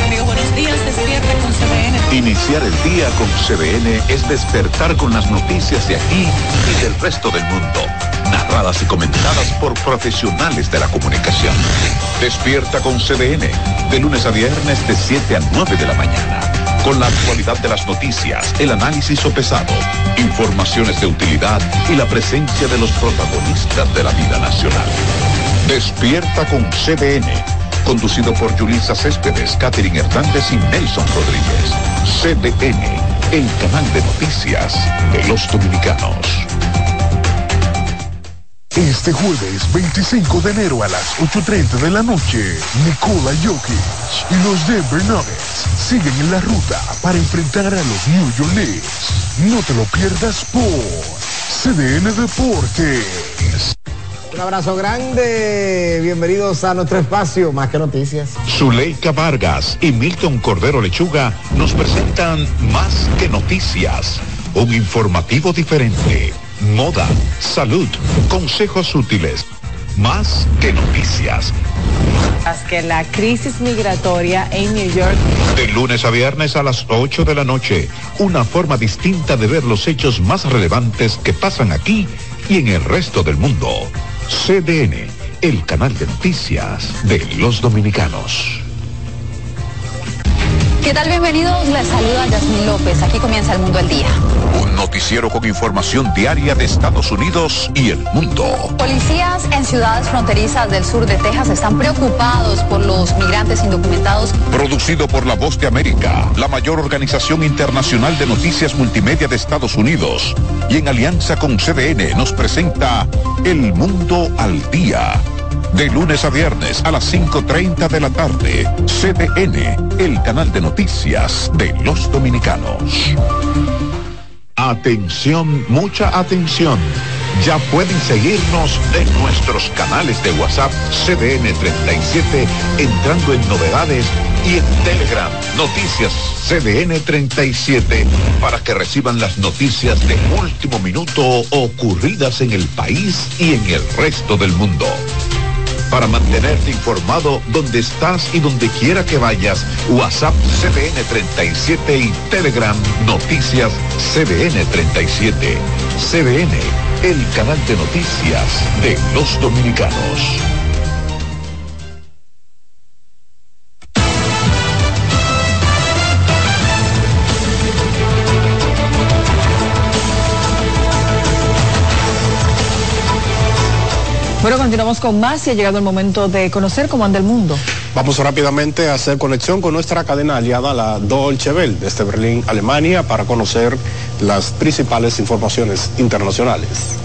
Amigos, buenos días, despierta con CDN. Iniciar el día con CDN es despertar con las noticias de aquí y del resto del mundo, narradas y comentadas por profesionales de la comunicación. Despierta con CDN, de lunes a viernes de 7 a 9 de la mañana, con la actualidad de las noticias, el análisis sopesado, informaciones de utilidad y la presencia de los protagonistas de la vida nacional. Despierta con CDN conducido por Julisa Céspedes, Catherine Hernández y Nelson Rodríguez. CDN, el canal de noticias de los dominicanos. Este jueves 25 de enero a las 8.30 de la noche, Nikola Jokic y los Denver Nuggets siguen en la ruta para enfrentar a los New York Knicks. No te lo pierdas por CDN Deportes. Un abrazo grande, bienvenidos a nuestro espacio, más que noticias. Zuleika Vargas y Milton Cordero Lechuga nos presentan Más que Noticias, un informativo diferente. Moda, salud, consejos útiles. Más que noticias. que la crisis migratoria en New York De lunes a viernes a las 8 de la noche, una forma distinta de ver los hechos más relevantes que pasan aquí y en el resto del mundo. CDN, el canal de noticias de los dominicanos. ¿Qué tal? Bienvenidos. Les saluda Yasmín López. Aquí comienza el mundo al día. Un noticiero con información diaria de Estados Unidos y el mundo. Policías en ciudades fronterizas del sur de Texas están preocupados por los migrantes indocumentados. Producido por La Voz de América, la mayor organización internacional de noticias multimedia de Estados Unidos. Y en alianza con CDN nos presenta El Mundo al Día. De lunes a viernes a las 5.30 de la tarde. CDN, el canal de noticias de los dominicanos. Atención, mucha atención. Ya pueden seguirnos en nuestros canales de WhatsApp CDN 37 entrando en novedades y en Telegram Noticias CDN 37 para que reciban las noticias de último minuto ocurridas en el país y en el resto del mundo. Para mantenerte informado donde estás y donde quiera que vayas, WhatsApp CDN 37 y Telegram Noticias CDN 37. CDN, el canal de noticias de los dominicanos. Bueno, continuamos con más y ha llegado el momento de conocer cómo anda el mundo. Vamos rápidamente a hacer conexión con nuestra cadena aliada, la Dolce Welle, desde Berlín, Alemania, para conocer las principales informaciones internacionales.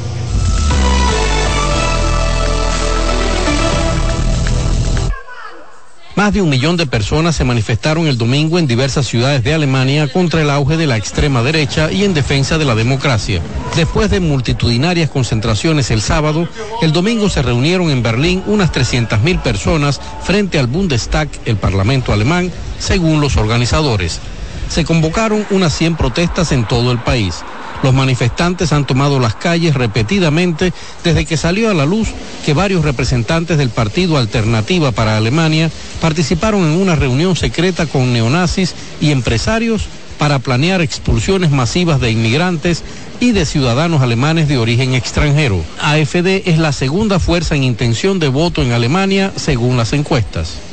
Más de un millón de personas se manifestaron el domingo en diversas ciudades de Alemania contra el auge de la extrema derecha y en defensa de la democracia. Después de multitudinarias concentraciones el sábado, el domingo se reunieron en Berlín unas 300.000 personas frente al Bundestag, el Parlamento alemán, según los organizadores. Se convocaron unas 100 protestas en todo el país. Los manifestantes han tomado las calles repetidamente desde que salió a la luz que varios representantes del Partido Alternativa para Alemania participaron en una reunión secreta con neonazis y empresarios para planear expulsiones masivas de inmigrantes y de ciudadanos alemanes de origen extranjero. AFD es la segunda fuerza en intención de voto en Alemania según las encuestas.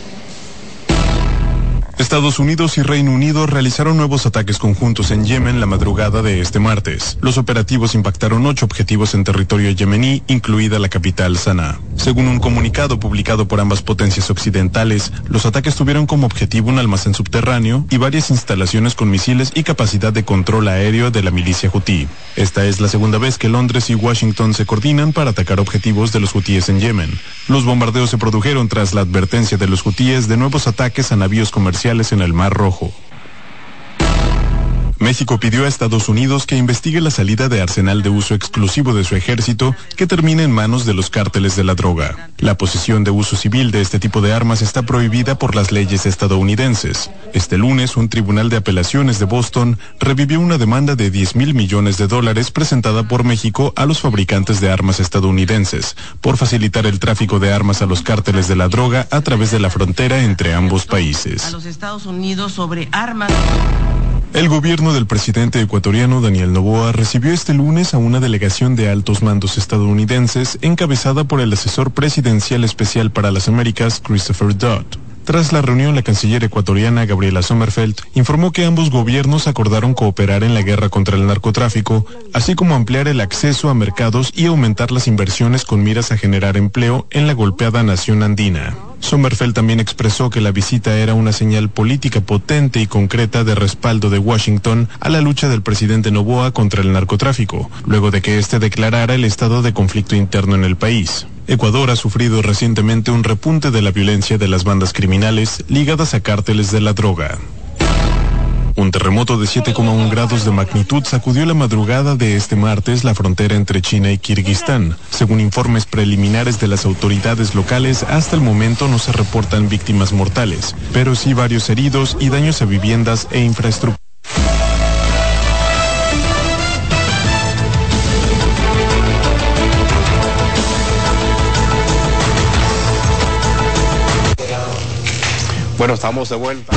Estados Unidos y Reino Unido realizaron nuevos ataques conjuntos en Yemen la madrugada de este martes. Los operativos impactaron ocho objetivos en territorio yemení, incluida la capital Sanaa. Según un comunicado publicado por ambas potencias occidentales, los ataques tuvieron como objetivo un almacén subterráneo y varias instalaciones con misiles y capacidad de control aéreo de la milicia hutí. Esta es la segunda vez que Londres y Washington se coordinan para atacar objetivos de los hutíes en Yemen. Los bombardeos se produjeron tras la advertencia de los hutíes de nuevos ataques a navíos comerciales en el Mar Rojo. México pidió a Estados Unidos que investigue la salida de arsenal de uso exclusivo de su ejército que termine en manos de los cárteles de la droga. La posesión de uso civil de este tipo de armas está prohibida por las leyes estadounidenses. Este lunes, un tribunal de apelaciones de Boston revivió una demanda de 10 mil millones de dólares presentada por México a los fabricantes de armas estadounidenses por facilitar el tráfico de armas a los cárteles de la droga a través de la frontera entre ambos países. A los Estados Unidos sobre armas. El gobierno del presidente ecuatoriano Daniel Noboa recibió este lunes a una delegación de altos mandos estadounidenses encabezada por el asesor presidencial especial para las Américas, Christopher Dodd. Tras la reunión, la canciller ecuatoriana Gabriela Sommerfeld informó que ambos gobiernos acordaron cooperar en la guerra contra el narcotráfico, así como ampliar el acceso a mercados y aumentar las inversiones con miras a generar empleo en la golpeada nación andina. Sommerfeld también expresó que la visita era una señal política potente y concreta de respaldo de Washington a la lucha del presidente Noboa contra el narcotráfico, luego de que éste declarara el estado de conflicto interno en el país. Ecuador ha sufrido recientemente un repunte de la violencia de las bandas criminales ligadas a cárteles de la droga. Un terremoto de 7,1 grados de magnitud sacudió la madrugada de este martes la frontera entre China y Kirguistán. Según informes preliminares de las autoridades locales, hasta el momento no se reportan víctimas mortales, pero sí varios heridos y daños a viviendas e infraestructura. Bueno, estamos de vuelta.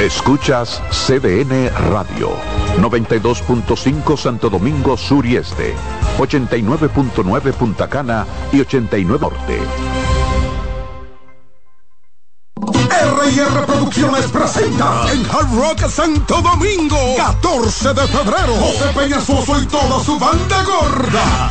Escuchas CDN Radio, 92.5 Santo Domingo Sur y Este, 89.9 Punta Cana y 89 Norte. R&R Producciones presenta en Hard Rock Santo Domingo 14 de febrero José Peñasoso y toda su banda gorda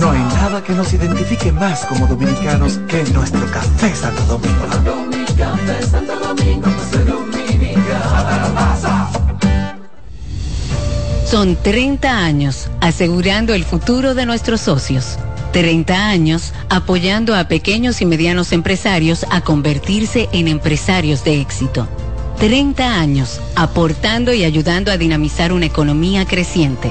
No hay nada que nos identifique más como dominicanos que nuestro café Santo Domingo. Son 30 años asegurando el futuro de nuestros socios. 30 años apoyando a pequeños y medianos empresarios a convertirse en empresarios de éxito. 30 años aportando y ayudando a dinamizar una economía creciente,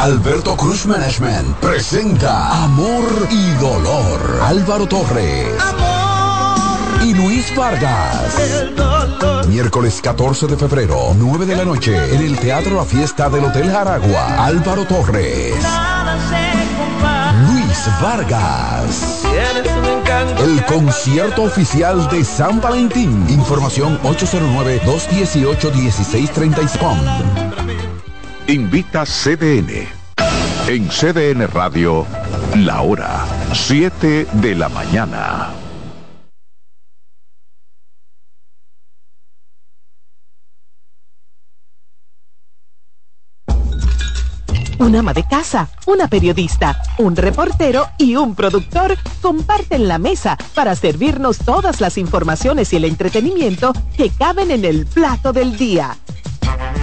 Alberto Cruz Management presenta Amor y Dolor. Álvaro Torres. Y Luis Vargas. Miércoles 14 de febrero, 9 de la noche, en el Teatro La Fiesta del Hotel Jaragua. Álvaro Torres. Luis Vargas. El concierto oficial de San Valentín. Información 809-218-1636. Invita CDN. En CDN Radio, la hora 7 de la mañana. Una ama de casa, una periodista, un reportero y un productor comparten la mesa para servirnos todas las informaciones y el entretenimiento que caben en el plato del día.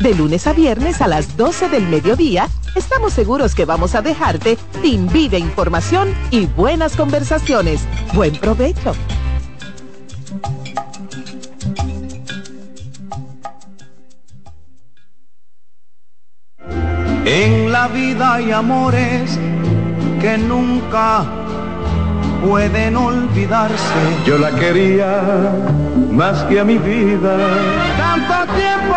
De lunes a viernes a las 12 del mediodía, estamos seguros que vamos a dejarte sin vida, información y buenas conversaciones. Buen provecho. En la vida hay amores que nunca pueden olvidarse. Yo la quería más que a mi vida. Tanto tiempo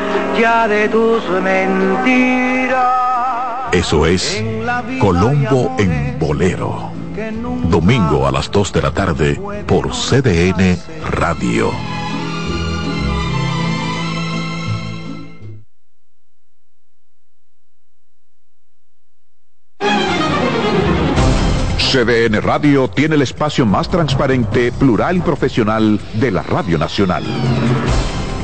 ya de tus mentiras. Eso es Colombo en Bolero. Domingo a las 2 de la tarde por CDN Radio. CDN Radio tiene el espacio más transparente, plural y profesional de la Radio Nacional.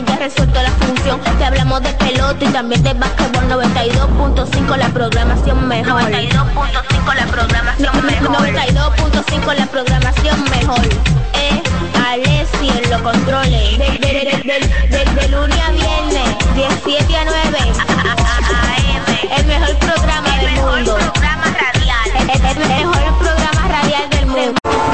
ya resuelto la función. Te hablamos de pelota y también de básquetbol 92.5 la programación mejor. 92.5 la programación mejor. 92.5 la programación mejor. Eh, Alessi lo controle. Desde lunes a viernes, 17 a 9. AM. El mejor programa del mundo. El mejor programa radial del mundo.